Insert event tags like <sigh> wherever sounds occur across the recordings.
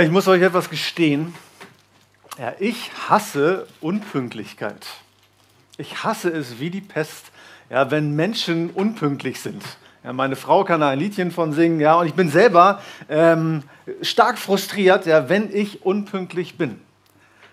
Ich muss euch etwas gestehen. Ja, ich hasse Unpünktlichkeit. Ich hasse es wie die Pest, ja, wenn Menschen unpünktlich sind. Ja, meine Frau kann da ein Liedchen von singen, ja, und ich bin selber ähm, stark frustriert, ja, wenn ich unpünktlich bin.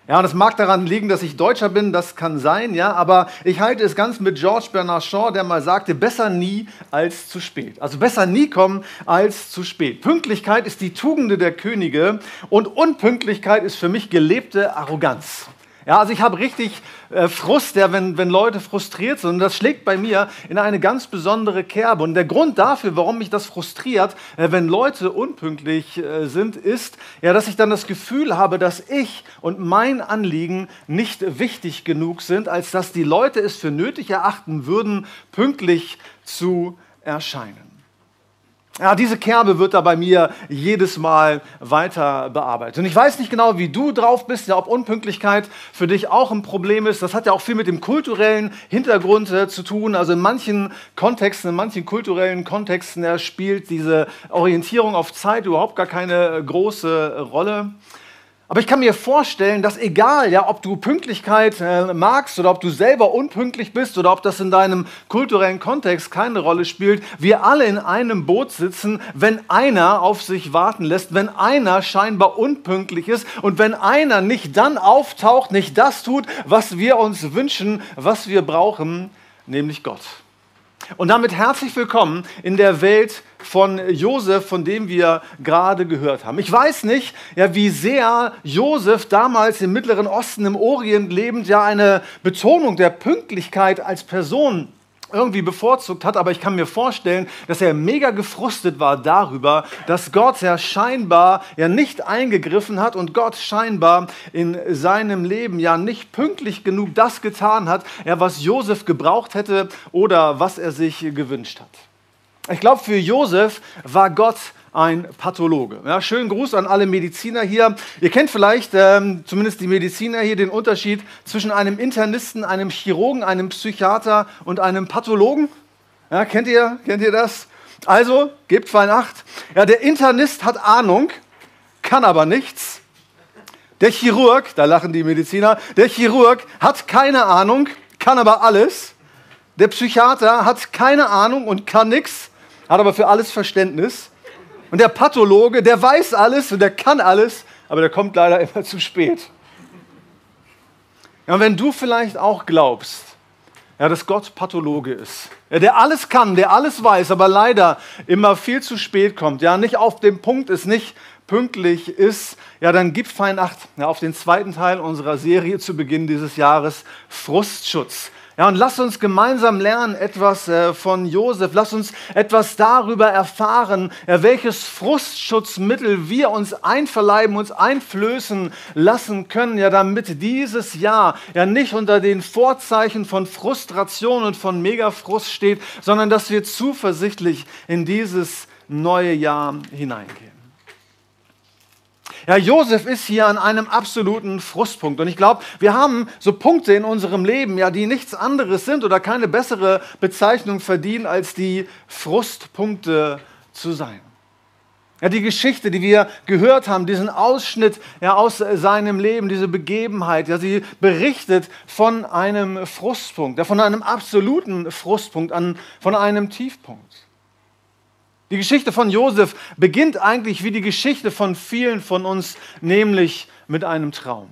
Ja, und es mag daran liegen, dass ich Deutscher bin, das kann sein, ja, aber ich halte es ganz mit George Bernard Shaw, der mal sagte, besser nie als zu spät. Also besser nie kommen als zu spät. Pünktlichkeit ist die Tugende der Könige und Unpünktlichkeit ist für mich gelebte Arroganz. Ja, also ich habe richtig äh, Frust, ja, wenn, wenn Leute frustriert sind. Und das schlägt bei mir in eine ganz besondere Kerbe. Und der Grund dafür, warum mich das frustriert, äh, wenn Leute unpünktlich äh, sind, ist, ja, dass ich dann das Gefühl habe, dass ich und mein Anliegen nicht wichtig genug sind, als dass die Leute es für nötig erachten würden, pünktlich zu erscheinen. Ja, diese Kerbe wird da bei mir jedes Mal weiter bearbeitet. Und ich weiß nicht genau, wie du drauf bist, ja, ob Unpünktlichkeit für dich auch ein Problem ist. Das hat ja auch viel mit dem kulturellen Hintergrund äh, zu tun. Also in manchen Kontexten, in manchen kulturellen Kontexten ja, spielt diese Orientierung auf Zeit überhaupt gar keine große Rolle. Aber ich kann mir vorstellen, dass egal, ja, ob du Pünktlichkeit äh, magst oder ob du selber unpünktlich bist oder ob das in deinem kulturellen Kontext keine Rolle spielt, wir alle in einem Boot sitzen, wenn einer auf sich warten lässt, wenn einer scheinbar unpünktlich ist und wenn einer nicht dann auftaucht, nicht das tut, was wir uns wünschen, was wir brauchen, nämlich Gott. Und damit herzlich willkommen in der Welt von Josef, von dem wir gerade gehört haben. Ich weiß nicht, ja, wie sehr Josef damals im Mittleren Osten, im Orient lebend, ja eine Betonung der Pünktlichkeit als Person irgendwie bevorzugt hat, aber ich kann mir vorstellen, dass er mega gefrustet war darüber, dass Gott ja scheinbar ja nicht eingegriffen hat und Gott scheinbar in seinem Leben ja nicht pünktlich genug das getan hat, ja, was Josef gebraucht hätte oder was er sich gewünscht hat. Ich glaube, für Josef war Gott ein Pathologe. Ja, schönen Gruß an alle Mediziner hier. Ihr kennt vielleicht, ähm, zumindest die Mediziner hier, den Unterschied zwischen einem Internisten, einem Chirurgen, einem Psychiater und einem Pathologen. Ja, kennt, ihr, kennt ihr das? Also, gebt fein Acht. Ja, der Internist hat Ahnung, kann aber nichts. Der Chirurg, da lachen die Mediziner, der Chirurg hat keine Ahnung, kann aber alles. Der Psychiater hat keine Ahnung und kann nichts, hat aber für alles Verständnis. Und der Pathologe, der weiß alles und der kann alles, aber der kommt leider immer zu spät. Ja, und wenn du vielleicht auch glaubst, ja, dass Gott Pathologe ist, ja, der alles kann, der alles weiß, aber leider immer viel zu spät kommt, ja, nicht auf dem Punkt ist, nicht pünktlich ist, ja, dann gib fein Acht ja, auf den zweiten Teil unserer Serie zu Beginn dieses Jahres, Frustschutz. Ja, und lass uns gemeinsam lernen etwas äh, von Josef. Lass uns etwas darüber erfahren, ja, welches Frustschutzmittel wir uns einverleiben, uns einflößen lassen können, ja, damit dieses Jahr ja nicht unter den Vorzeichen von Frustration und von Megafrust steht, sondern dass wir zuversichtlich in dieses neue Jahr hineingehen. Ja, Josef ist hier an einem absoluten Frustpunkt. Und ich glaube, wir haben so Punkte in unserem Leben, ja, die nichts anderes sind oder keine bessere Bezeichnung verdienen, als die Frustpunkte zu sein. Ja, die Geschichte, die wir gehört haben, diesen Ausschnitt ja, aus seinem Leben, diese Begebenheit, ja, sie berichtet von einem Frustpunkt, ja, von einem absoluten Frustpunkt, an, von einem Tiefpunkt. Die Geschichte von Josef beginnt eigentlich wie die Geschichte von vielen von uns, nämlich mit einem Traum.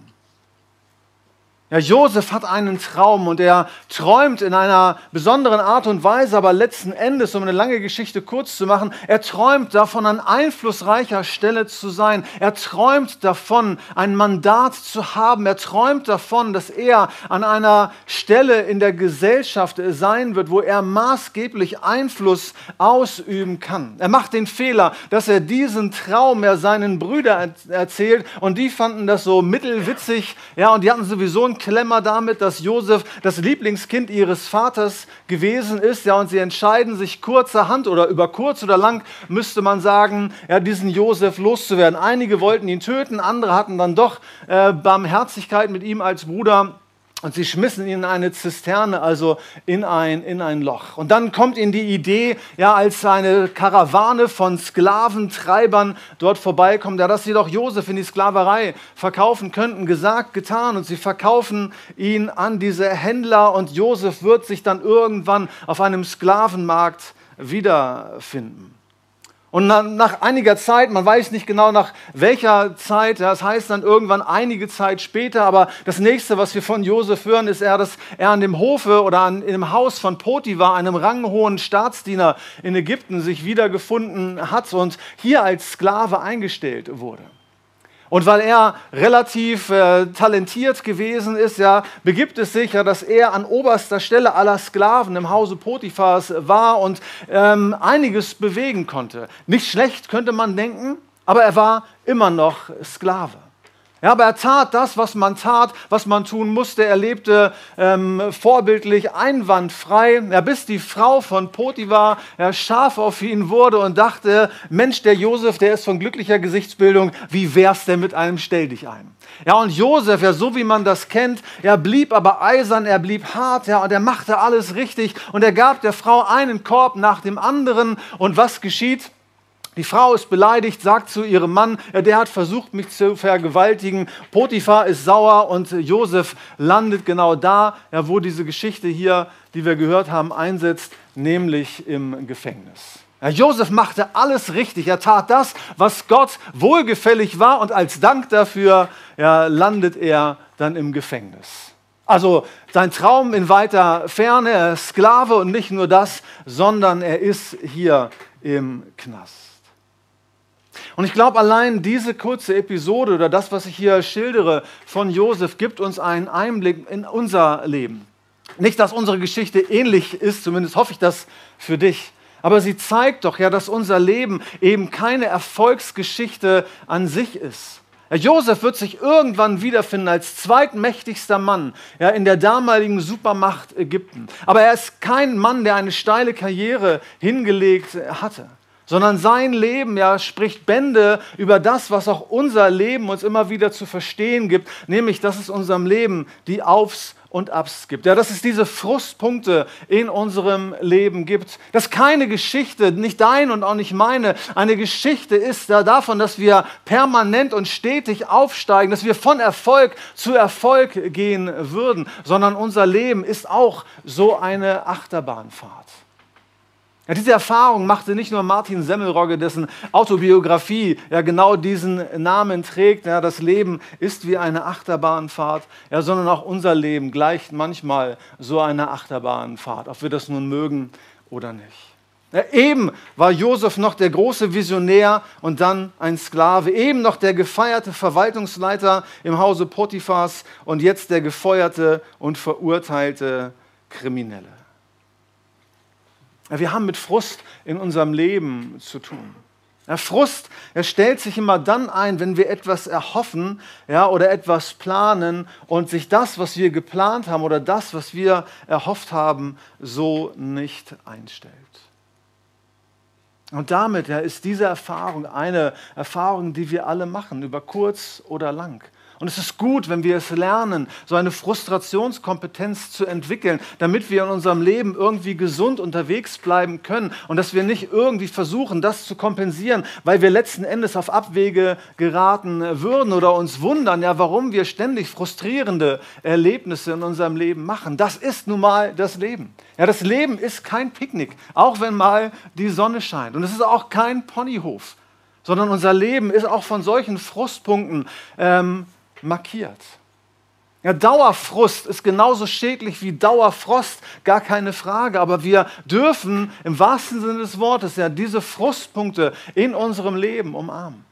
Ja, Josef hat einen Traum und er träumt in einer besonderen Art und Weise, aber letzten Endes, um eine lange Geschichte kurz zu machen, er träumt davon, an einflussreicher Stelle zu sein. Er träumt davon, ein Mandat zu haben. Er träumt davon, dass er an einer Stelle in der Gesellschaft sein wird, wo er maßgeblich Einfluss ausüben kann. Er macht den Fehler, dass er diesen Traum er seinen Brüdern erzählt und die fanden das so mittelwitzig, ja, und die hatten sowieso ein Klemmer damit, dass Josef das Lieblingskind ihres Vaters gewesen ist. Ja, und sie entscheiden sich kurzerhand oder über kurz oder lang, müsste man sagen, ja, diesen Josef loszuwerden. Einige wollten ihn töten, andere hatten dann doch äh, Barmherzigkeit mit ihm als Bruder. Und sie schmissen ihn in eine Zisterne, also in ein, in ein Loch. Und dann kommt ihnen die Idee, ja, als eine Karawane von Sklaventreibern dort vorbeikommt, ja, dass sie doch Josef in die Sklaverei verkaufen könnten. Gesagt, getan. Und sie verkaufen ihn an diese Händler und Josef wird sich dann irgendwann auf einem Sklavenmarkt wiederfinden. Und nach einiger Zeit, man weiß nicht genau nach welcher Zeit, das heißt dann irgendwann einige Zeit später, aber das nächste, was wir von Josef hören, ist er, dass er an dem Hofe oder an, in dem Haus von Potiphar, einem ranghohen Staatsdiener in Ägypten, sich wiedergefunden hat und hier als Sklave eingestellt wurde. Und weil er relativ äh, talentiert gewesen ist, ja, begibt es sich ja, dass er an oberster Stelle aller Sklaven im Hause Potiphars war und ähm, einiges bewegen konnte. Nicht schlecht könnte man denken, aber er war immer noch Sklave. Ja, aber er tat das, was man tat, was man tun musste. Er lebte ähm, vorbildlich einwandfrei, ja, bis die Frau von Potiphar ja, scharf auf ihn wurde und dachte, Mensch, der Josef, der ist von glücklicher Gesichtsbildung, wie wär's denn mit einem Stell dich ein? Ja, und Josef, ja, so wie man das kennt, er blieb aber eisern, er blieb hart, ja, und er machte alles richtig und er gab der Frau einen Korb nach dem anderen. Und was geschieht? Die Frau ist beleidigt, sagt zu ihrem Mann, der hat versucht, mich zu vergewaltigen. Potiphar ist sauer und Josef landet genau da, wo diese Geschichte hier, die wir gehört haben, einsetzt, nämlich im Gefängnis. Josef machte alles richtig. Er tat das, was Gott wohlgefällig war und als Dank dafür ja, landet er dann im Gefängnis. Also sein Traum in weiter Ferne, er ist Sklave und nicht nur das, sondern er ist hier im Knast. Und ich glaube, allein diese kurze Episode oder das, was ich hier schildere von Josef, gibt uns einen Einblick in unser Leben. Nicht, dass unsere Geschichte ähnlich ist, zumindest hoffe ich das für dich. Aber sie zeigt doch ja, dass unser Leben eben keine Erfolgsgeschichte an sich ist. Josef wird sich irgendwann wiederfinden als zweitmächtigster Mann ja, in der damaligen Supermacht Ägypten. Aber er ist kein Mann, der eine steile Karriere hingelegt hatte sondern sein Leben ja spricht Bände über das, was auch unser Leben uns immer wieder zu verstehen gibt, nämlich dass es unserem Leben die Aufs und Abs gibt. Ja, dass es diese Frustpunkte in unserem Leben gibt. Dass keine Geschichte, nicht dein und auch nicht meine, eine Geschichte ist da davon, dass wir permanent und stetig aufsteigen, dass wir von Erfolg zu Erfolg gehen würden, sondern unser Leben ist auch so eine Achterbahnfahrt. Ja, diese Erfahrung machte nicht nur Martin Semmelrogge, dessen Autobiografie ja genau diesen Namen trägt. Ja, das Leben ist wie eine Achterbahnfahrt, ja, sondern auch unser Leben gleicht manchmal so einer Achterbahnfahrt, ob wir das nun mögen oder nicht. Ja, eben war Josef noch der große Visionär und dann ein Sklave, eben noch der gefeierte Verwaltungsleiter im Hause Potiphas und jetzt der gefeuerte und verurteilte Kriminelle. Wir haben mit Frust in unserem Leben zu tun. Der Frust, er stellt sich immer dann ein, wenn wir etwas erhoffen ja, oder etwas planen und sich das, was wir geplant haben oder das, was wir erhofft haben, so nicht einstellt. Und damit ja, ist diese Erfahrung eine Erfahrung, die wir alle machen, über kurz oder lang. Und es ist gut, wenn wir es lernen, so eine Frustrationskompetenz zu entwickeln, damit wir in unserem Leben irgendwie gesund unterwegs bleiben können und dass wir nicht irgendwie versuchen, das zu kompensieren, weil wir letzten Endes auf Abwege geraten würden oder uns wundern, ja, warum wir ständig frustrierende Erlebnisse in unserem Leben machen. Das ist nun mal das Leben. Ja, das Leben ist kein Picknick, auch wenn mal die Sonne scheint. Und es ist auch kein Ponyhof, sondern unser Leben ist auch von solchen Frustpunkten ähm, markiert. Ja, Dauerfrust ist genauso schädlich wie Dauerfrost, gar keine Frage. Aber wir dürfen im wahrsten Sinne des Wortes ja diese Frustpunkte in unserem Leben umarmen.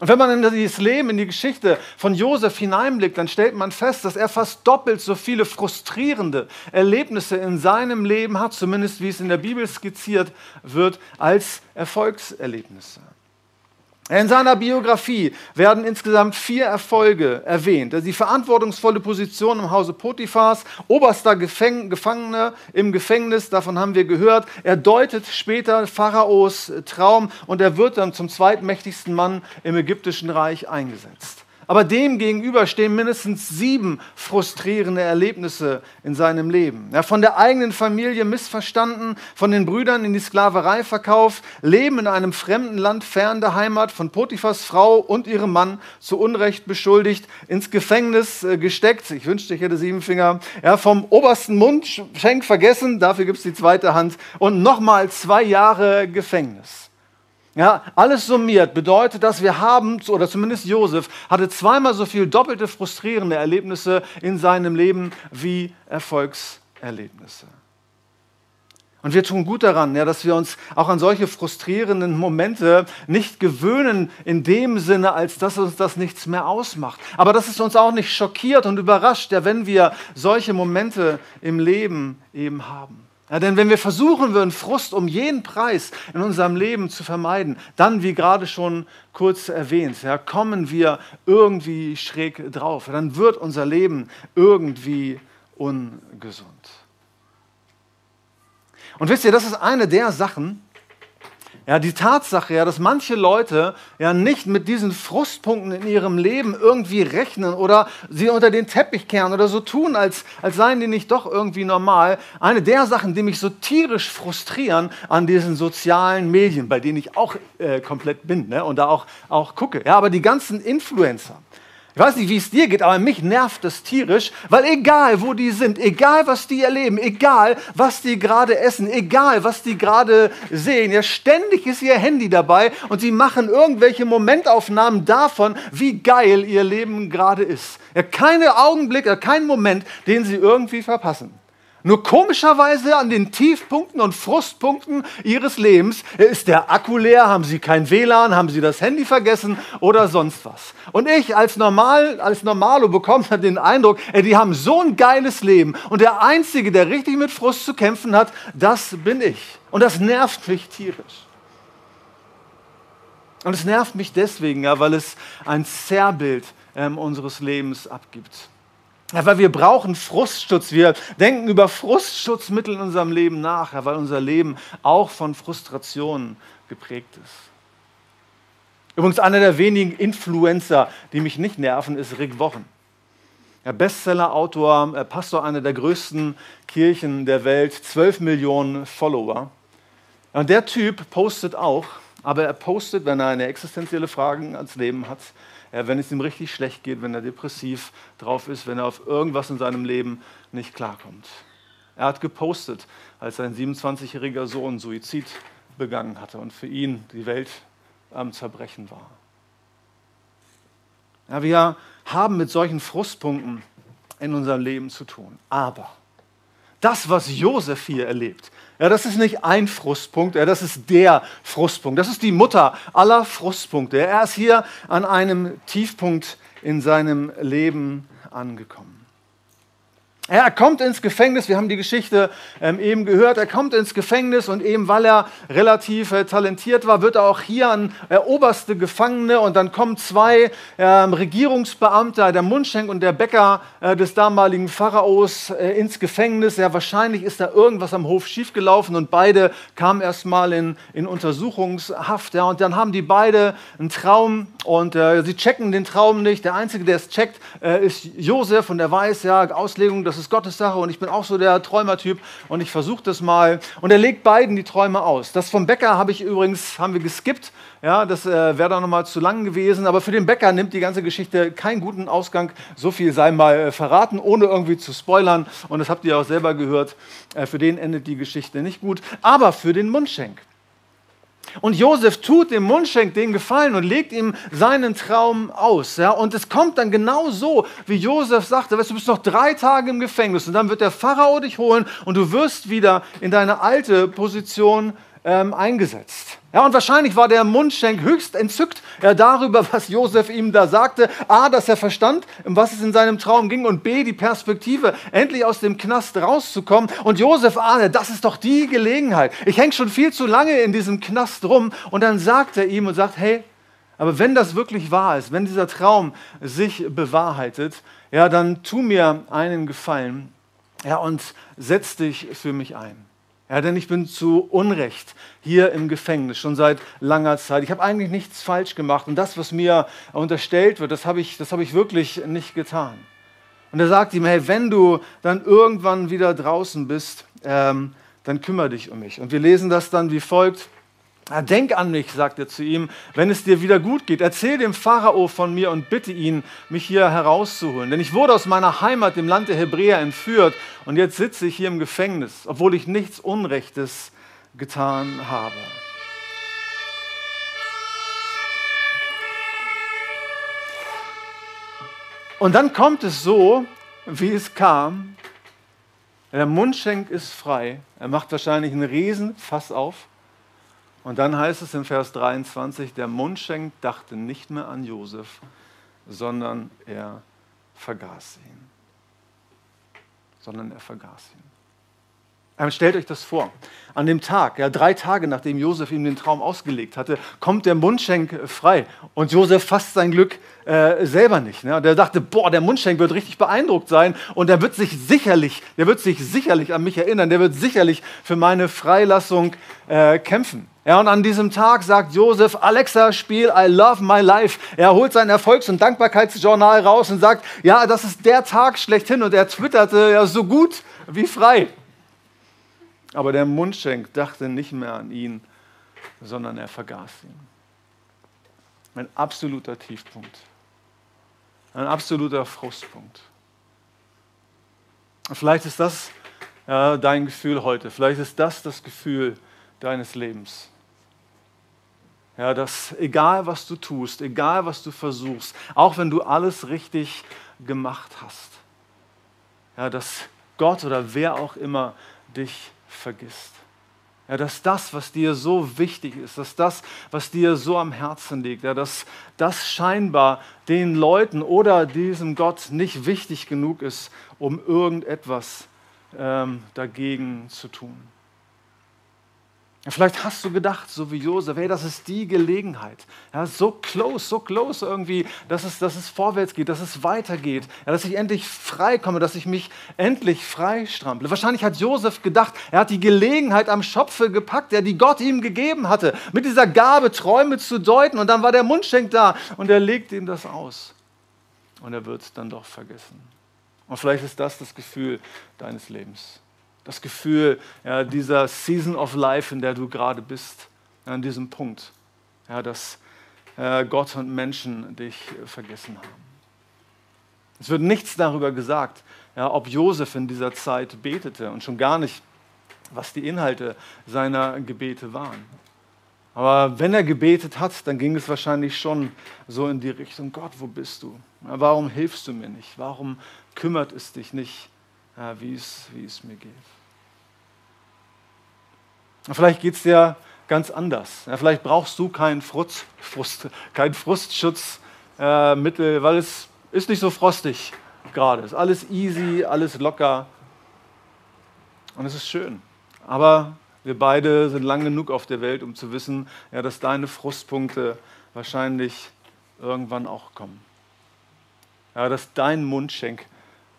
Und wenn man in dieses Leben, in die Geschichte von Josef hineinblickt, dann stellt man fest, dass er fast doppelt so viele frustrierende Erlebnisse in seinem Leben hat, zumindest wie es in der Bibel skizziert wird, als Erfolgserlebnisse. In seiner Biografie werden insgesamt vier Erfolge erwähnt. Die verantwortungsvolle Position im Hause Potiphars, oberster Gefangener im Gefängnis, davon haben wir gehört. Er deutet später Pharaos Traum und er wird dann zum zweitmächtigsten Mann im ägyptischen Reich eingesetzt. Aber dem gegenüber stehen mindestens sieben frustrierende Erlebnisse in seinem Leben. Ja, von der eigenen Familie missverstanden, von den Brüdern in die Sklaverei verkauft, Leben in einem fremden Land fern der Heimat, von Potiphas Frau und ihrem Mann zu Unrecht beschuldigt, ins Gefängnis äh, gesteckt. Ich wünschte, ich hätte sieben Finger. Ja, vom obersten Mundschenk vergessen, dafür gibt es die zweite Hand. Und nochmal zwei Jahre Gefängnis. Ja, alles summiert bedeutet, dass wir haben, oder zumindest Josef, hatte zweimal so viel doppelte frustrierende Erlebnisse in seinem Leben wie Erfolgserlebnisse. Und wir tun gut daran, ja, dass wir uns auch an solche frustrierenden Momente nicht gewöhnen, in dem Sinne, als dass uns das nichts mehr ausmacht. Aber dass es uns auch nicht schockiert und überrascht, ja, wenn wir solche Momente im Leben eben haben. Ja, denn wenn wir versuchen würden, Frust um jeden Preis in unserem Leben zu vermeiden, dann, wie gerade schon kurz erwähnt, ja, kommen wir irgendwie schräg drauf. Dann wird unser Leben irgendwie ungesund. Und wisst ihr, das ist eine der Sachen, ja, die Tatsache, ja, dass manche Leute ja nicht mit diesen Frustpunkten in ihrem Leben irgendwie rechnen oder sie unter den Teppich kehren oder so tun, als, als seien die nicht doch irgendwie normal. Eine der Sachen, die mich so tierisch frustrieren an diesen sozialen Medien, bei denen ich auch äh, komplett bin ne, und da auch, auch gucke. Ja, aber die ganzen Influencer. Ich weiß nicht, wie es dir geht, aber mich nervt es tierisch, weil egal, wo die sind, egal, was die erleben, egal, was die gerade essen, egal, was die gerade sehen, ja, ständig ist ihr Handy dabei und sie machen irgendwelche Momentaufnahmen davon, wie geil ihr Leben gerade ist. Ja, keine Augenblicke, kein Moment, den sie irgendwie verpassen. Nur komischerweise an den Tiefpunkten und Frustpunkten ihres Lebens ist der Akku leer, haben sie kein WLAN, haben sie das Handy vergessen oder sonst was. Und ich als, Normal, als Normalo bekomme den Eindruck, ey, die haben so ein geiles Leben und der Einzige, der richtig mit Frust zu kämpfen hat, das bin ich. Und das nervt mich tierisch. Und es nervt mich deswegen, ja, weil es ein Zerrbild ähm, unseres Lebens abgibt. Weil wir brauchen Frustschutz. Wir denken über Frustschutzmittel in unserem Leben nach, weil unser Leben auch von Frustrationen geprägt ist. Übrigens, einer der wenigen Influencer, die mich nicht nerven, ist Rick Wochen. Ja, Bestseller-Autor, äh, Pastor einer der größten Kirchen der Welt, 12 Millionen Follower. Und der Typ postet auch, aber er postet, wenn er eine existenzielle Frage ans Leben hat, wenn es ihm richtig schlecht geht, wenn er depressiv drauf ist, wenn er auf irgendwas in seinem Leben nicht klarkommt. Er hat gepostet, als sein 27-jähriger Sohn Suizid begangen hatte und für ihn die Welt am Zerbrechen war. Ja, wir haben mit solchen Frustpunkten in unserem Leben zu tun. Aber das, was Josef hier erlebt, ja, das ist nicht ein Frustpunkt, ja, das ist der Frustpunkt. Das ist die Mutter aller Frustpunkte. Er ist hier an einem Tiefpunkt in seinem Leben angekommen. Er kommt ins Gefängnis, wir haben die Geschichte ähm, eben gehört, er kommt ins Gefängnis und eben weil er relativ äh, talentiert war, wird er auch hier an äh, oberste Gefangene und dann kommen zwei äh, Regierungsbeamte, der Mundschenk und der Bäcker äh, des damaligen Pharaos äh, ins Gefängnis. Ja, wahrscheinlich ist da irgendwas am Hof schiefgelaufen und beide kamen erstmal in, in Untersuchungshaft. Ja, und dann haben die beide einen Traum und äh, sie checken den Traum nicht. Der Einzige, der es checkt, ist Josef und er weiß, ja, Auslegung, das ist Gottes Sache und ich bin auch so der Träumertyp und ich versuche das mal. Und er legt beiden die Träume aus. Das vom Bäcker habe ich übrigens, haben wir geskippt. Ja, das äh, wäre dann nochmal zu lang gewesen. Aber für den Bäcker nimmt die ganze Geschichte keinen guten Ausgang. So viel sei mal äh, verraten, ohne irgendwie zu spoilern. Und das habt ihr auch selber gehört. Äh, für den endet die Geschichte nicht gut. Aber für den Mundschenk. Und Josef tut dem Mundschenk den Gefallen und legt ihm seinen Traum aus. Ja? Und es kommt dann genau so, wie Josef sagte, weißt, du bist noch drei Tage im Gefängnis und dann wird der Pharao dich holen und du wirst wieder in deine alte Position ähm, eingesetzt. Ja, und wahrscheinlich war der Mundschenk höchst entzückt ja, darüber, was Josef ihm da sagte. A, dass er verstand, um was es in seinem Traum ging, und B, die Perspektive, endlich aus dem Knast rauszukommen. Und Josef ahne, das ist doch die Gelegenheit. Ich hänge schon viel zu lange in diesem Knast rum. Und dann sagt er ihm und sagt, hey, aber wenn das wirklich wahr ist, wenn dieser Traum sich bewahrheitet, ja, dann tu mir einen Gefallen ja, und setz dich für mich ein. Ja, denn ich bin zu Unrecht hier im Gefängnis, schon seit langer Zeit. Ich habe eigentlich nichts falsch gemacht und das, was mir unterstellt wird, das habe ich, hab ich wirklich nicht getan. Und er sagt ihm, hey, wenn du dann irgendwann wieder draußen bist, ähm, dann kümmere dich um mich. Und wir lesen das dann wie folgt. Denk an mich, sagt er zu ihm, wenn es dir wieder gut geht. Erzähl dem Pharao von mir und bitte ihn, mich hier herauszuholen. Denn ich wurde aus meiner Heimat, dem Land der Hebräer, entführt und jetzt sitze ich hier im Gefängnis, obwohl ich nichts Unrechtes getan habe. Und dann kommt es so, wie es kam. Der Mundschenk ist frei. Er macht wahrscheinlich einen Riesenfass auf und dann heißt es in Vers 23, der Mundschenk dachte nicht mehr an Josef, sondern er vergaß ihn. Sondern er vergaß ihn. Ähm, stellt euch das vor. An dem Tag, ja, drei Tage nachdem Josef ihm den Traum ausgelegt hatte, kommt der Mundschenk frei. Und Josef fasst sein Glück äh, selber nicht. Ne? Der dachte, boah, der Mundschenk wird richtig beeindruckt sein und der wird sich sicherlich, der wird sich sicherlich an mich erinnern, der wird sicherlich für meine Freilassung äh, kämpfen. Ja, und an diesem Tag sagt Josef, Alexa, spiel I love my life. Er holt sein Erfolgs- und Dankbarkeitsjournal raus und sagt, ja, das ist der Tag schlechthin. Und er twitterte ja so gut wie frei. Aber der Mundschenk dachte nicht mehr an ihn, sondern er vergaß ihn. Ein absoluter Tiefpunkt. Ein absoluter Frustpunkt. Vielleicht ist das ja, dein Gefühl heute. Vielleicht ist das das Gefühl deines Lebens. Ja, dass egal was du tust, egal was du versuchst, auch wenn du alles richtig gemacht hast, ja, dass Gott oder wer auch immer dich vergisst. Ja, dass das, was dir so wichtig ist, dass das, was dir so am Herzen liegt, ja, dass das scheinbar den Leuten oder diesem Gott nicht wichtig genug ist, um irgendetwas ähm, dagegen zu tun. Vielleicht hast du gedacht, so wie Josef, hey, das ist die Gelegenheit. Ja, so close, so close irgendwie, dass es, dass es vorwärts geht, dass es weitergeht, ja, dass ich endlich frei komme, dass ich mich endlich frei strample. Wahrscheinlich hat Josef gedacht, er hat die Gelegenheit am Schopfe gepackt, der die Gott ihm gegeben hatte, mit dieser Gabe Träume zu deuten. Und dann war der Mundschenk da und er legt ihm das aus. Und er wird es dann doch vergessen. Und vielleicht ist das das Gefühl deines Lebens das Gefühl ja, dieser Season of Life, in der du gerade bist, an diesem Punkt, ja, dass äh, Gott und Menschen dich vergessen haben. Es wird nichts darüber gesagt, ja, ob Josef in dieser Zeit betete und schon gar nicht, was die Inhalte seiner Gebete waren. Aber wenn er gebetet hat, dann ging es wahrscheinlich schon so in die Richtung, Gott, wo bist du? Warum hilfst du mir nicht? Warum kümmert es dich nicht, wie es, wie es mir geht? Vielleicht geht es dir ganz anders. Ja, vielleicht brauchst du kein, Frust, Frust, kein Frustschutzmittel, äh, weil es ist nicht so frostig gerade. Es ist alles easy, alles locker. Und es ist schön. Aber wir beide sind lang genug auf der Welt, um zu wissen, ja, dass deine Frustpunkte wahrscheinlich irgendwann auch kommen. Ja, dass dein Mundschenk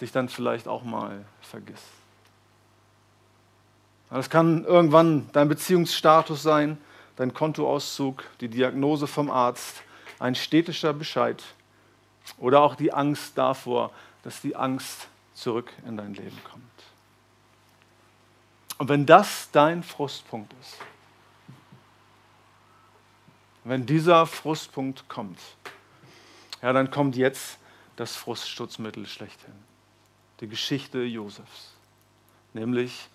dich dann vielleicht auch mal vergisst. Das kann irgendwann dein Beziehungsstatus sein, dein Kontoauszug, die Diagnose vom Arzt, ein städtischer Bescheid oder auch die Angst davor, dass die Angst zurück in dein Leben kommt. Und wenn das dein Frustpunkt ist, wenn dieser Frustpunkt kommt, ja, dann kommt jetzt das Frustschutzmittel schlechthin. Die Geschichte Josefs, nämlich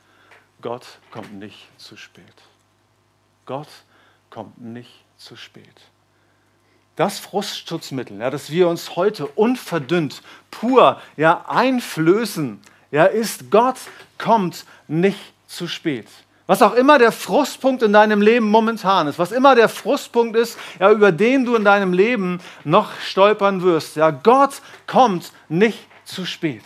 Gott kommt nicht zu spät. Gott kommt nicht zu spät. Das Frustschutzmittel, ja, das wir uns heute unverdünnt, pur ja, einflößen, ja, ist Gott kommt nicht zu spät. Was auch immer der Frustpunkt in deinem Leben momentan ist, was immer der Frustpunkt ist, ja, über den du in deinem Leben noch stolpern wirst, ja, Gott kommt nicht zu spät.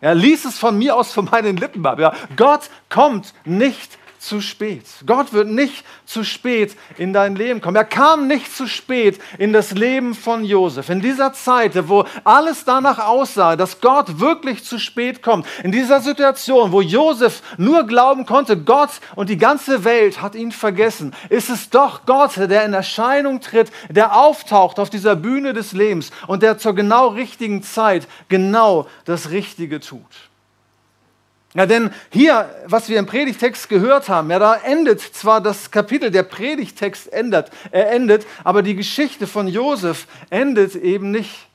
Ja, lies es von mir aus von meinen Lippen ab. Ja, Gott kommt nicht zu spät. Gott wird nicht zu spät in dein Leben kommen. Er kam nicht zu spät in das Leben von Josef. In dieser Zeit, wo alles danach aussah, dass Gott wirklich zu spät kommt, in dieser Situation, wo Josef nur glauben konnte, Gott und die ganze Welt hat ihn vergessen, ist es doch Gott, der in Erscheinung tritt, der auftaucht auf dieser Bühne des Lebens und der zur genau richtigen Zeit genau das Richtige tut. Ja, denn hier, was wir im Predigtext gehört haben, ja, da endet zwar das Kapitel, der Predigtext endet, äh, endet, aber die Geschichte von Josef endet eben nicht.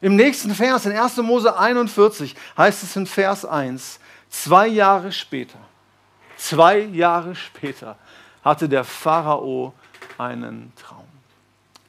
Im nächsten Vers, in 1. Mose 41, heißt es in Vers 1, zwei Jahre später, zwei Jahre später hatte der Pharao einen Traum.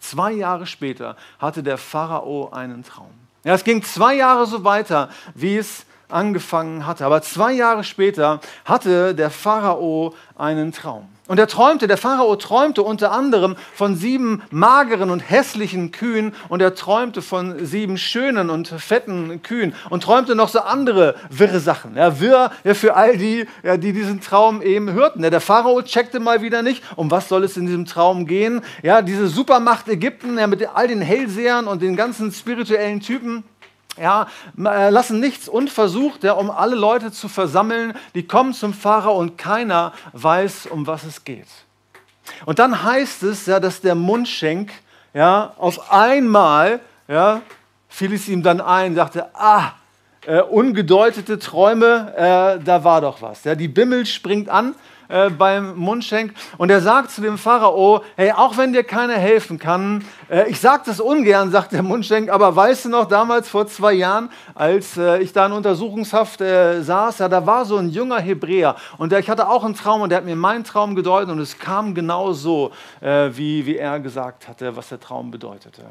Zwei Jahre später hatte der Pharao einen Traum. Ja, es ging zwei Jahre so weiter, wie es angefangen hatte. Aber zwei Jahre später hatte der Pharao einen Traum. Und er träumte, der Pharao träumte unter anderem von sieben mageren und hässlichen Kühen und er träumte von sieben schönen und fetten Kühen und träumte noch so andere wirre Sachen. Ja, wirr ja, für all die, ja, die diesen Traum eben hörten. Ja, der Pharao checkte mal wieder nicht, um was soll es in diesem Traum gehen. Ja, diese Supermacht Ägypten ja, mit all den Hellsehern und den ganzen spirituellen Typen ja, äh, lassen nichts unversucht, ja, um alle Leute zu versammeln. Die kommen zum Pharao und keiner weiß, um was es geht. Und dann heißt es ja, dass der Mundschenk ja, auf einmal ja, fiel es ihm dann ein, sagte, ah, äh, ungedeutete Träume, äh, da war doch was. Ja, die Bimmel springt an äh, beim Mundschenk und er sagt zu dem Pharao, hey, auch wenn dir keiner helfen kann, äh, ich sage das ungern, <laughs> sagt der Mundschenk, aber weißt du noch, damals vor zwei Jahren, als äh, ich da in Untersuchungshaft äh, saß, ja, da war so ein junger Hebräer und der, ich hatte auch einen Traum und der hat mir meinen Traum gedeutet und es kam genau so, äh, wie, wie er gesagt hatte, was der Traum bedeutete.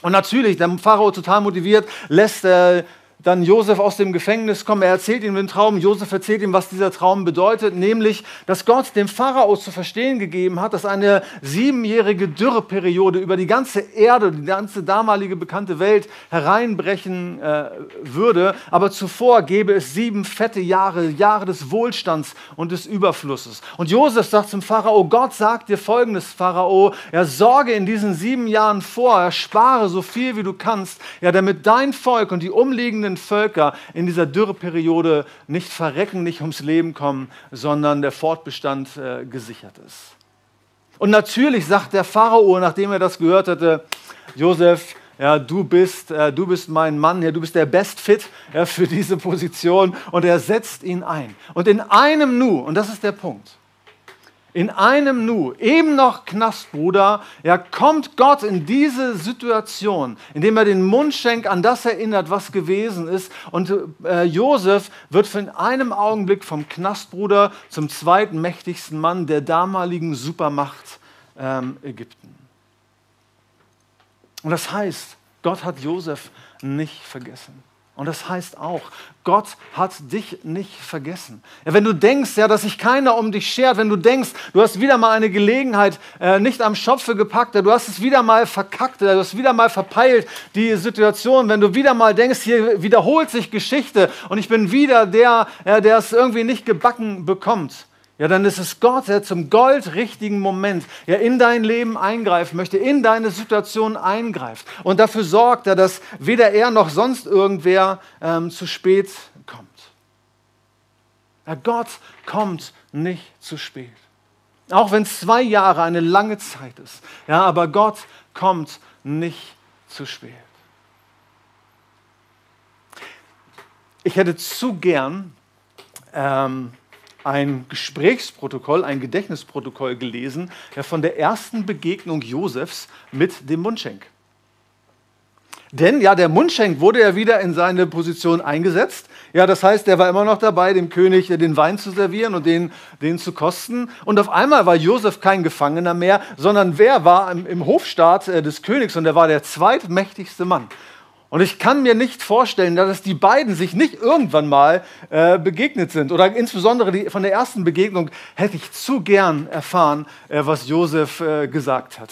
Und natürlich, der Pharao total motiviert, lässt äh, dann Josef aus dem Gefängnis kommt. Er erzählt ihm den Traum. Josef erzählt ihm, was dieser Traum bedeutet, nämlich, dass Gott dem Pharao zu verstehen gegeben hat, dass eine siebenjährige Dürreperiode über die ganze Erde, die ganze damalige bekannte Welt hereinbrechen äh, würde. Aber zuvor gäbe es sieben fette Jahre, Jahre des Wohlstands und des Überflusses. Und Josef sagt zum Pharao: Gott sagt dir folgendes, Pharao, er sorge in diesen sieben Jahren vor, er spare so viel wie du kannst, ja, damit dein Volk und die umliegenden umliegenden Völker in dieser Dürreperiode nicht verrecken, nicht ums Leben kommen, sondern der Fortbestand äh, gesichert ist. Und natürlich sagt der Pharao, nachdem er das gehört hatte, Josef, ja, du bist, äh, du bist mein Mann, ja, du bist der Best Fit ja, für diese Position und er setzt ihn ein. Und in einem Nu, und das ist der Punkt, in einem Nu, eben noch Knastbruder, ja, kommt Gott in diese Situation, indem er den Mundschenk an das erinnert, was gewesen ist. Und äh, Josef wird von einem Augenblick vom Knastbruder zum zweiten mächtigsten Mann der damaligen Supermacht ähm, Ägypten. Und das heißt, Gott hat Josef nicht vergessen. Und das heißt auch, Gott hat dich nicht vergessen. Ja, wenn du denkst, ja, dass sich keiner um dich schert, wenn du denkst, du hast wieder mal eine Gelegenheit äh, nicht am Schopfe gepackt, ja, du hast es wieder mal verkackt, ja, du hast wieder mal verpeilt, die Situation, wenn du wieder mal denkst, hier wiederholt sich Geschichte und ich bin wieder der, ja, der es irgendwie nicht gebacken bekommt, ja, dann ist es Gott, der zum goldrichtigen Moment ja, in dein Leben eingreifen möchte, in deine Situation eingreift und dafür sorgt, dass weder er noch sonst irgendwer ähm, zu spät kommt. Ja, Gott kommt nicht zu spät. Auch wenn zwei Jahre eine lange Zeit ist. Ja, aber Gott kommt nicht zu spät. Ich hätte zu gern ähm, ein Gesprächsprotokoll, ein Gedächtnisprotokoll gelesen ja, von der ersten Begegnung Josefs mit dem Mundschenk. Denn ja, der Mundschenk wurde ja wieder in seine Position eingesetzt. Ja, das heißt, er war immer noch dabei, dem König den Wein zu servieren und den, den zu kosten. Und auf einmal war Josef kein Gefangener mehr, sondern wer war im, im Hofstaat äh, des Königs und er war der zweitmächtigste Mann. Und ich kann mir nicht vorstellen, dass die beiden sich nicht irgendwann mal äh, begegnet sind. Oder insbesondere die, von der ersten Begegnung hätte ich zu gern erfahren, äh, was Josef äh, gesagt hat.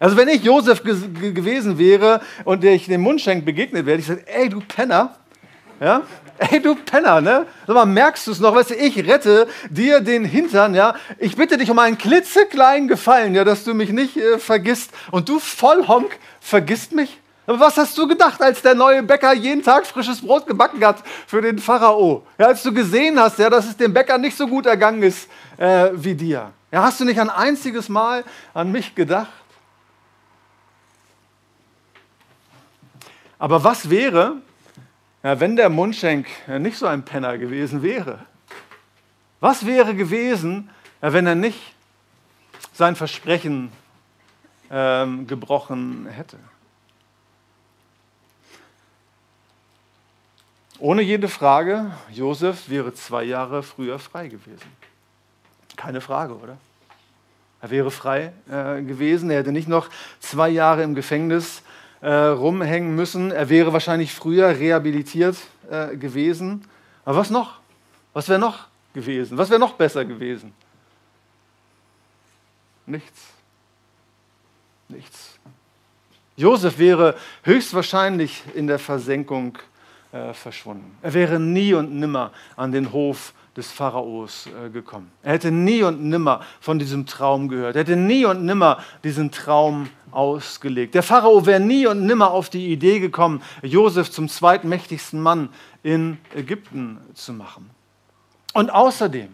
Also wenn ich Josef gewesen wäre und ich dem Mundschenk begegnet wäre, ich sage, ey du Penner, ja, ey du Penner, ne? Sag mal, merkst du es noch? Weißt du, ich rette dir den Hintern, ja? Ich bitte dich um einen klitzekleinen Gefallen, ja, dass du mich nicht äh, vergisst. Und du Vollhonk vergisst mich? Aber was hast du gedacht, als der neue Bäcker jeden Tag frisches Brot gebacken hat für den Pharao? Ja, als du gesehen hast, ja, dass es dem Bäcker nicht so gut ergangen ist äh, wie dir. Ja, hast du nicht ein einziges Mal an mich gedacht? Aber was wäre, ja, wenn der Mundschenk nicht so ein Penner gewesen wäre? Was wäre gewesen, wenn er nicht sein Versprechen ähm, gebrochen hätte? Ohne jede Frage, Josef wäre zwei Jahre früher frei gewesen. Keine Frage, oder? Er wäre frei äh, gewesen. Er hätte nicht noch zwei Jahre im Gefängnis äh, rumhängen müssen. Er wäre wahrscheinlich früher rehabilitiert äh, gewesen. Aber was noch? Was wäre noch gewesen? Was wäre noch besser gewesen? Nichts. Nichts. Josef wäre höchstwahrscheinlich in der Versenkung äh, verschwunden. Er wäre nie und nimmer an den Hof des Pharaos äh, gekommen. Er hätte nie und nimmer von diesem Traum gehört. Er hätte nie und nimmer diesen Traum ausgelegt. Der Pharao wäre nie und nimmer auf die Idee gekommen, Josef zum zweitmächtigsten Mann in Ägypten zu machen. Und außerdem,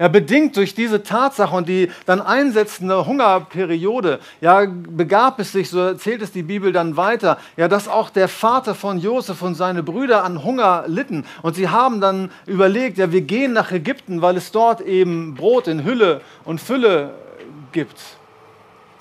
ja, bedingt durch diese Tatsache und die dann einsetzende Hungerperiode, ja, begab es sich, so erzählt es die Bibel dann weiter, ja, dass auch der Vater von Josef und seine Brüder an Hunger litten. Und sie haben dann überlegt, ja, wir gehen nach Ägypten, weil es dort eben Brot in Hülle und Fülle gibt.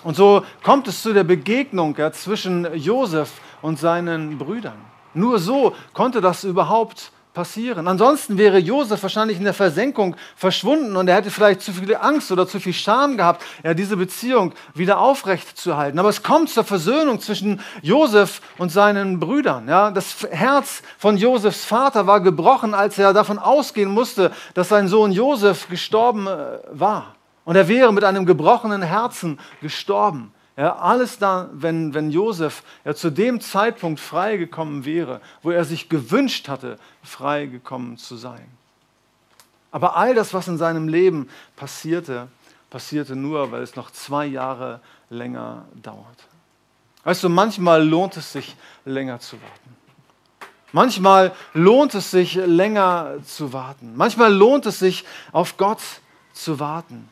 Und so kommt es zu der Begegnung ja, zwischen Josef und seinen Brüdern. Nur so konnte das überhaupt passieren. Ansonsten wäre Josef wahrscheinlich in der Versenkung verschwunden und er hätte vielleicht zu viel Angst oder zu viel Scham gehabt, ja, diese Beziehung wieder aufrecht zu halten. Aber es kommt zur Versöhnung zwischen Josef und seinen Brüdern. Ja. Das Herz von Josefs Vater war gebrochen, als er davon ausgehen musste, dass sein Sohn Josef gestorben äh, war. Und er wäre mit einem gebrochenen Herzen gestorben. Ja, alles da, wenn, wenn Josef ja, zu dem Zeitpunkt freigekommen wäre, wo er sich gewünscht hatte, freigekommen zu sein. Aber all das, was in seinem Leben passierte, passierte nur, weil es noch zwei Jahre länger dauert. Weißt du, manchmal lohnt es sich, länger zu warten. Manchmal lohnt es sich, länger zu warten. Manchmal lohnt es sich, auf Gott zu warten.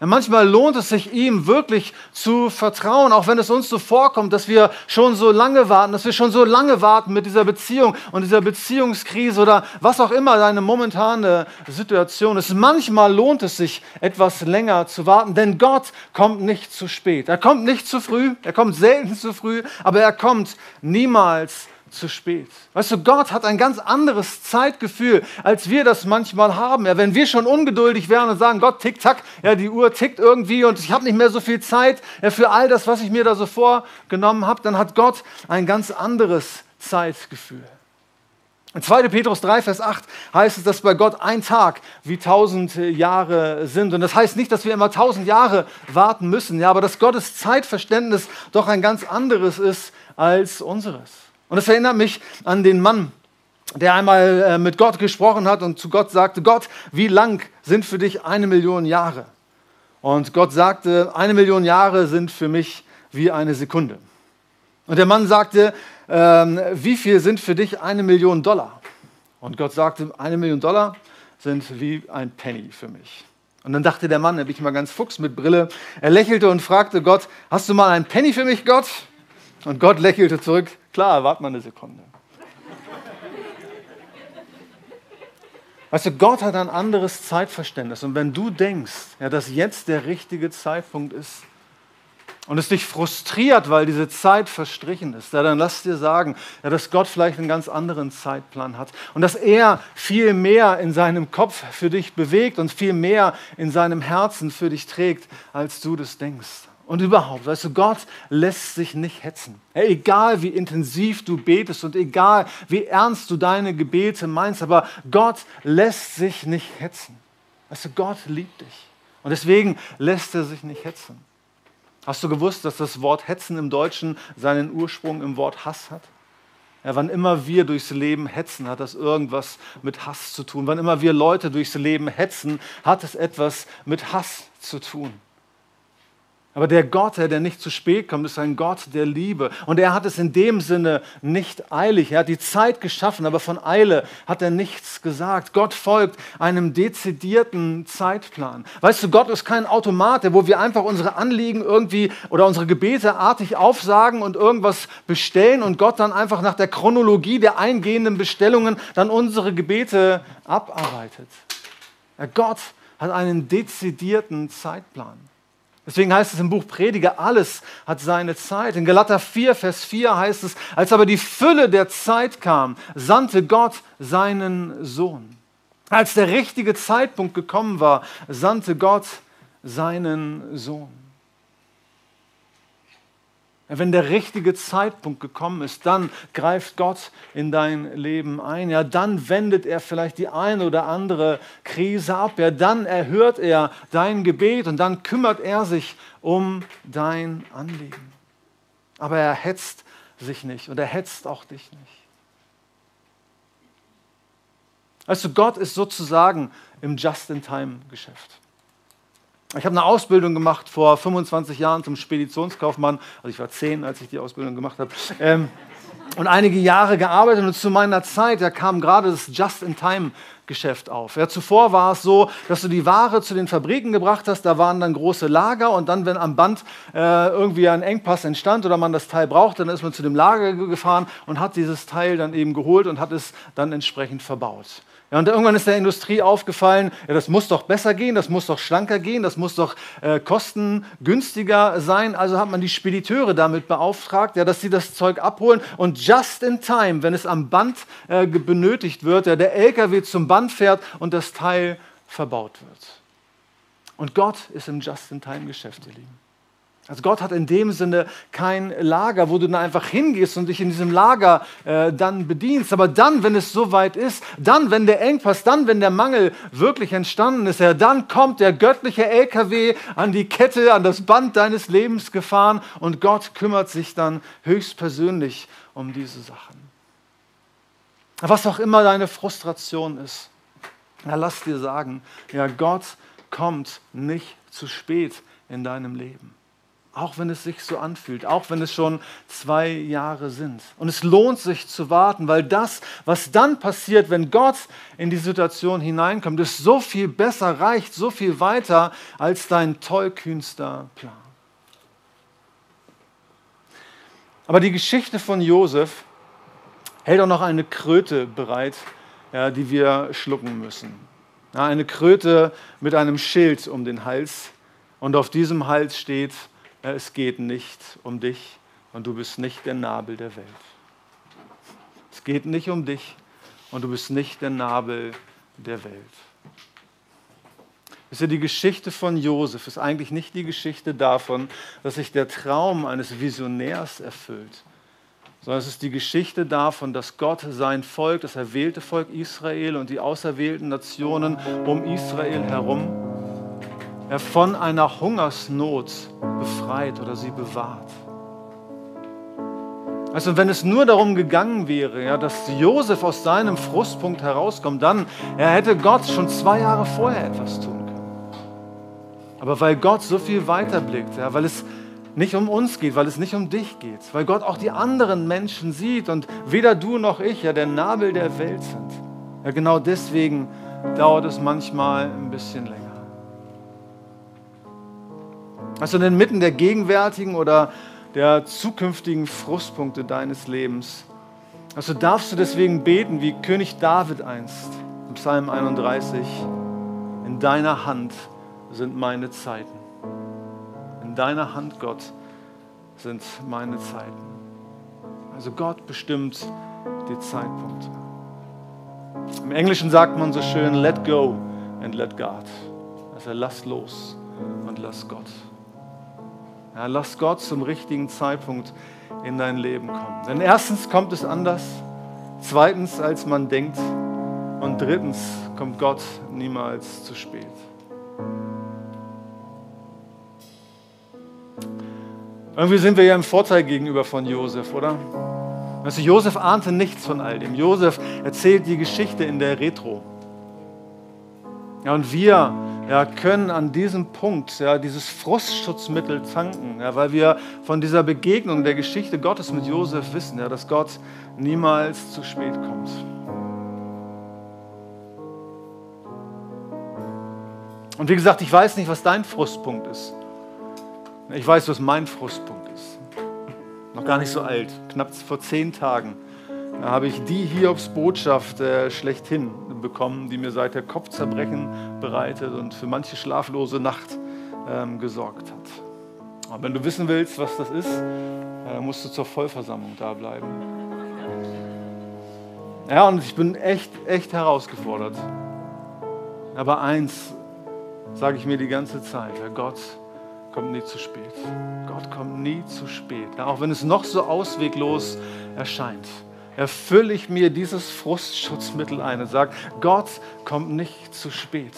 Ja, manchmal lohnt es sich, ihm wirklich zu vertrauen, auch wenn es uns so vorkommt, dass wir schon so lange warten, dass wir schon so lange warten mit dieser Beziehung und dieser Beziehungskrise oder was auch immer deine momentane Situation ist. Manchmal lohnt es sich, etwas länger zu warten, denn Gott kommt nicht zu spät. Er kommt nicht zu früh, er kommt selten zu früh, aber er kommt niemals zu spät. Weißt du, Gott hat ein ganz anderes Zeitgefühl, als wir das manchmal haben. Ja, wenn wir schon ungeduldig wären und sagen, Gott, tick, tack, ja, die Uhr tickt irgendwie und ich habe nicht mehr so viel Zeit ja, für all das, was ich mir da so vorgenommen habe, dann hat Gott ein ganz anderes Zeitgefühl. In 2. Petrus 3, Vers 8 heißt es, dass bei Gott ein Tag wie tausend Jahre sind. Und das heißt nicht, dass wir immer tausend Jahre warten müssen, ja, aber dass Gottes Zeitverständnis doch ein ganz anderes ist als unseres. Und das erinnert mich an den Mann, der einmal äh, mit Gott gesprochen hat und zu Gott sagte, Gott, wie lang sind für dich eine Million Jahre? Und Gott sagte, eine Million Jahre sind für mich wie eine Sekunde. Und der Mann sagte, ähm, wie viel sind für dich eine Million Dollar? Und Gott sagte, eine Million Dollar sind wie ein Penny für mich. Und dann dachte der Mann, da bin ich mal ganz fuchs mit Brille, er lächelte und fragte Gott, hast du mal ein Penny für mich, Gott? Und Gott lächelte zurück, klar, warte mal eine Sekunde. Weißt du, Gott hat ein anderes Zeitverständnis. Und wenn du denkst, ja, dass jetzt der richtige Zeitpunkt ist, und es dich frustriert, weil diese Zeit verstrichen ist, ja, dann lass dir sagen, ja, dass Gott vielleicht einen ganz anderen Zeitplan hat und dass er viel mehr in seinem Kopf für dich bewegt und viel mehr in seinem Herzen für dich trägt, als du das denkst. Und überhaupt, weißt du, Gott lässt sich nicht hetzen. Ja, egal wie intensiv du betest und egal wie ernst du deine Gebete meinst, aber Gott lässt sich nicht hetzen. Weißt du, Gott liebt dich. Und deswegen lässt er sich nicht hetzen. Hast du gewusst, dass das Wort Hetzen im Deutschen seinen Ursprung im Wort Hass hat? Ja, wann immer wir durchs Leben hetzen, hat das irgendwas mit Hass zu tun. Wann immer wir Leute durchs Leben hetzen, hat es etwas mit Hass zu tun. Aber der Gott, der nicht zu spät kommt, ist ein Gott der Liebe. Und er hat es in dem Sinne nicht eilig. Er hat die Zeit geschaffen, aber von Eile hat er nichts gesagt. Gott folgt einem dezidierten Zeitplan. Weißt du, Gott ist kein Automat, wo wir einfach unsere Anliegen irgendwie oder unsere Gebete artig aufsagen und irgendwas bestellen und Gott dann einfach nach der Chronologie der eingehenden Bestellungen dann unsere Gebete abarbeitet. Gott hat einen dezidierten Zeitplan. Deswegen heißt es im Buch Prediger, alles hat seine Zeit. In Galater 4, Vers 4 heißt es, als aber die Fülle der Zeit kam, sandte Gott seinen Sohn. Als der richtige Zeitpunkt gekommen war, sandte Gott seinen Sohn. Wenn der richtige Zeitpunkt gekommen ist, dann greift Gott in dein Leben ein. Ja, dann wendet er vielleicht die eine oder andere Krise ab. Ja, dann erhört er dein Gebet und dann kümmert er sich um dein Anliegen. Aber er hetzt sich nicht und er hetzt auch dich nicht. Also Gott ist sozusagen im Just-in-Time-Geschäft. Ich habe eine Ausbildung gemacht vor 25 Jahren zum Speditionskaufmann. Also ich war zehn, als ich die Ausbildung gemacht habe. Ähm, und einige Jahre gearbeitet und zu meiner Zeit, da kam gerade das Just-in-Time-Geschäft auf. Ja, zuvor war es so, dass du die Ware zu den Fabriken gebracht hast, da waren dann große Lager und dann, wenn am Band äh, irgendwie ein Engpass entstand oder man das Teil brauchte, dann ist man zu dem Lager gefahren und hat dieses Teil dann eben geholt und hat es dann entsprechend verbaut. Ja, und irgendwann ist der Industrie aufgefallen, ja, das muss doch besser gehen, das muss doch schlanker gehen, das muss doch äh, kostengünstiger sein. Also hat man die Spediteure damit beauftragt, ja, dass sie das Zeug abholen und just in time, wenn es am Band äh, benötigt wird, ja, der LKW zum Band fährt und das Teil verbaut wird. Und Gott ist im Just-in-Time-Geschäft, ihr Lieben. Also Gott hat in dem Sinne kein Lager, wo du dann einfach hingehst und dich in diesem Lager äh, dann bedienst. Aber dann, wenn es soweit ist, dann, wenn der Engpass, dann, wenn der Mangel wirklich entstanden ist, ja, dann kommt der göttliche LKW an die Kette, an das Band deines Lebens gefahren und Gott kümmert sich dann höchstpersönlich um diese Sachen. Was auch immer deine Frustration ist, na, lass dir sagen, ja, Gott kommt nicht zu spät in deinem Leben. Auch wenn es sich so anfühlt, auch wenn es schon zwei Jahre sind. Und es lohnt sich zu warten, weil das, was dann passiert, wenn Gott in die Situation hineinkommt, ist so viel besser, reicht so viel weiter als dein tollkühnster Plan. Aber die Geschichte von Josef hält auch noch eine Kröte bereit, ja, die wir schlucken müssen. Ja, eine Kröte mit einem Schild um den Hals. Und auf diesem Hals steht, es geht nicht um dich und du bist nicht der Nabel der Welt. Es geht nicht um dich und du bist nicht der Nabel der Welt. Wisst ihr, die Geschichte von Josef ist eigentlich nicht die Geschichte davon, dass sich der Traum eines Visionärs erfüllt, sondern es ist die Geschichte davon, dass Gott sein Volk, das erwählte Volk Israel und die auserwählten Nationen um Israel herum er von einer Hungersnot befreit oder sie bewahrt. Also wenn es nur darum gegangen wäre, ja, dass Josef aus seinem Frustpunkt herauskommt, dann er hätte Gott schon zwei Jahre vorher etwas tun können. Aber weil Gott so viel weiterblickt, ja, weil es nicht um uns geht, weil es nicht um dich geht, weil Gott auch die anderen Menschen sieht und weder du noch ich ja der Nabel der Welt sind. Ja, genau deswegen dauert es manchmal ein bisschen länger. Also inmitten der gegenwärtigen oder der zukünftigen Frustpunkte deines Lebens. Also darfst du deswegen beten wie König David einst im Psalm 31. In deiner Hand sind meine Zeiten. In deiner Hand, Gott, sind meine Zeiten. Also Gott bestimmt die Zeitpunkte. Im Englischen sagt man so schön, let go and let God. Also lass los und lass Gott. Ja, lass Gott zum richtigen Zeitpunkt in dein Leben kommen. Denn erstens kommt es anders, zweitens als man denkt und drittens kommt Gott niemals zu spät. Irgendwie sind wir ja im Vorteil gegenüber von Josef, oder? Also Josef ahnte nichts von all dem. Josef erzählt die Geschichte in der Retro. Ja, und wir ja, können an diesem Punkt ja, dieses Frustschutzmittel tanken, ja, weil wir von dieser Begegnung der Geschichte Gottes mit Josef wissen, ja, dass Gott niemals zu spät kommt. Und wie gesagt, ich weiß nicht, was dein Frustpunkt ist. Ich weiß, was mein Frustpunkt ist. Noch gar nicht so alt, knapp vor zehn Tagen. Habe ich die Hiobs-Botschaft äh, schlechthin bekommen, die mir seit der Kopfzerbrechen bereitet und für manche schlaflose Nacht ähm, gesorgt hat. Aber wenn du wissen willst, was das ist, äh, musst du zur Vollversammlung da bleiben. Ja, und ich bin echt, echt herausgefordert. Aber eins sage ich mir die ganze Zeit, Herr Gott, kommt nie zu spät. Gott kommt nie zu spät. Ja, auch wenn es noch so ausweglos erscheint, erfülle ich mir dieses Frustschutzmittel ein und sage, Gott kommt nicht zu spät.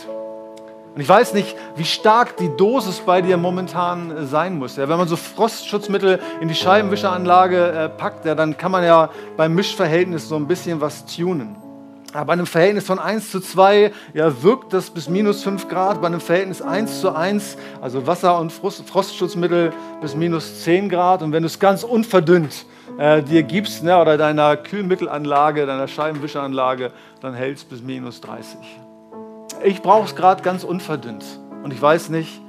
Und ich weiß nicht, wie stark die Dosis bei dir momentan sein muss. Ja, wenn man so Frostschutzmittel in die Scheibenwischeranlage äh, packt, ja, dann kann man ja beim Mischverhältnis so ein bisschen was tunen. Aber bei einem Verhältnis von 1 zu 2 ja, wirkt das bis minus 5 Grad. Bei einem Verhältnis 1 zu 1, also Wasser- und Frostschutzmittel, bis minus 10 Grad. Und wenn du es ganz unverdünnt äh, dir gibst ne, oder deiner Kühlmittelanlage, deiner Scheibenwischeranlage, dann hält es bis minus 30. Ich brauche es gerade ganz unverdünnt. Und ich weiß nicht,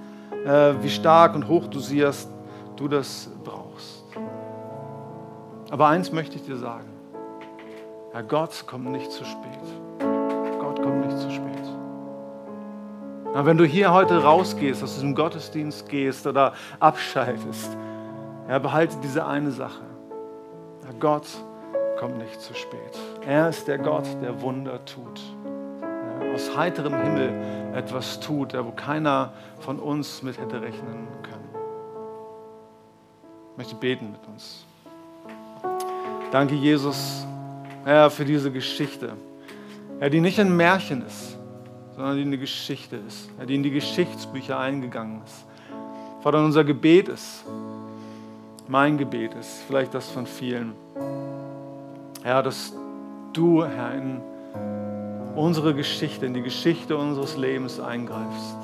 äh, wie stark und hoch dosierst du das brauchst. Aber eins möchte ich dir sagen. Herr Gott kommt nicht zu spät. Gott kommt nicht zu spät. Na, wenn du hier heute rausgehst, aus diesem Gottesdienst gehst oder abschaltest, ja, behalte diese eine Sache. Gott kommt nicht zu spät. Er ist der Gott, der Wunder tut. Aus heiterem Himmel etwas tut, wo keiner von uns mit hätte rechnen können. Ich möchte beten mit uns. Danke, Jesus Herr, für diese Geschichte. Herr, die nicht ein Märchen ist, sondern die eine Geschichte ist. Herr, die in die Geschichtsbücher eingegangen ist. Vater, unser Gebet ist, mein Gebet ist, vielleicht das von vielen. Herr, dass du, Herr, in unsere Geschichte, in die Geschichte unseres Lebens eingreifst.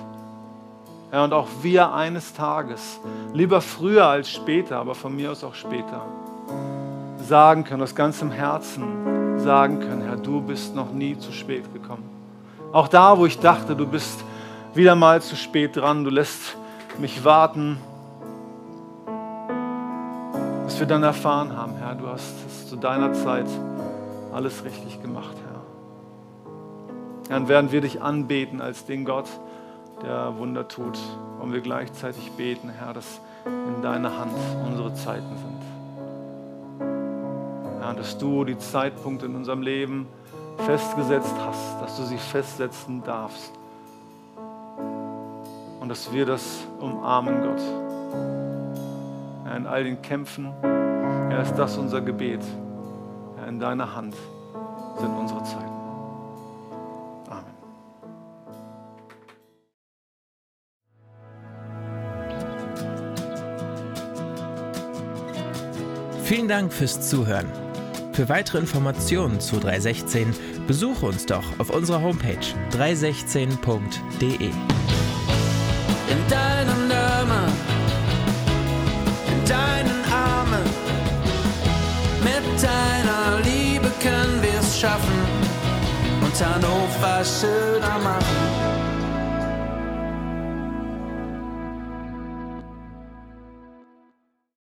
Herr, und auch wir eines Tages, lieber früher als später, aber von mir aus auch später, sagen können, aus ganzem Herzen sagen können, Herr, du bist noch nie zu spät gekommen. Auch da, wo ich dachte, du bist wieder mal zu spät dran, du lässt mich warten, dass wir dann erfahren haben, Herr, du hast zu deiner Zeit alles richtig gemacht, Herr. Dann werden wir dich anbeten als den Gott, der Wunder tut, und wir gleichzeitig beten, Herr, dass in deiner Hand unsere Zeiten sind. Herr, dass du die Zeitpunkte in unserem Leben festgesetzt hast, dass du sie festsetzen darfst. Und dass wir das umarmen, Gott. In all den Kämpfen, Herr, ist das unser Gebet. Herr, in deiner Hand sind unsere Zeiten. Amen. Vielen Dank fürs Zuhören. Für weitere Informationen zu 316 besuche uns doch auf unserer Homepage 316.de. deinen Armen. Mit deiner Liebe können wir es schaffen und Hannover schöner machen.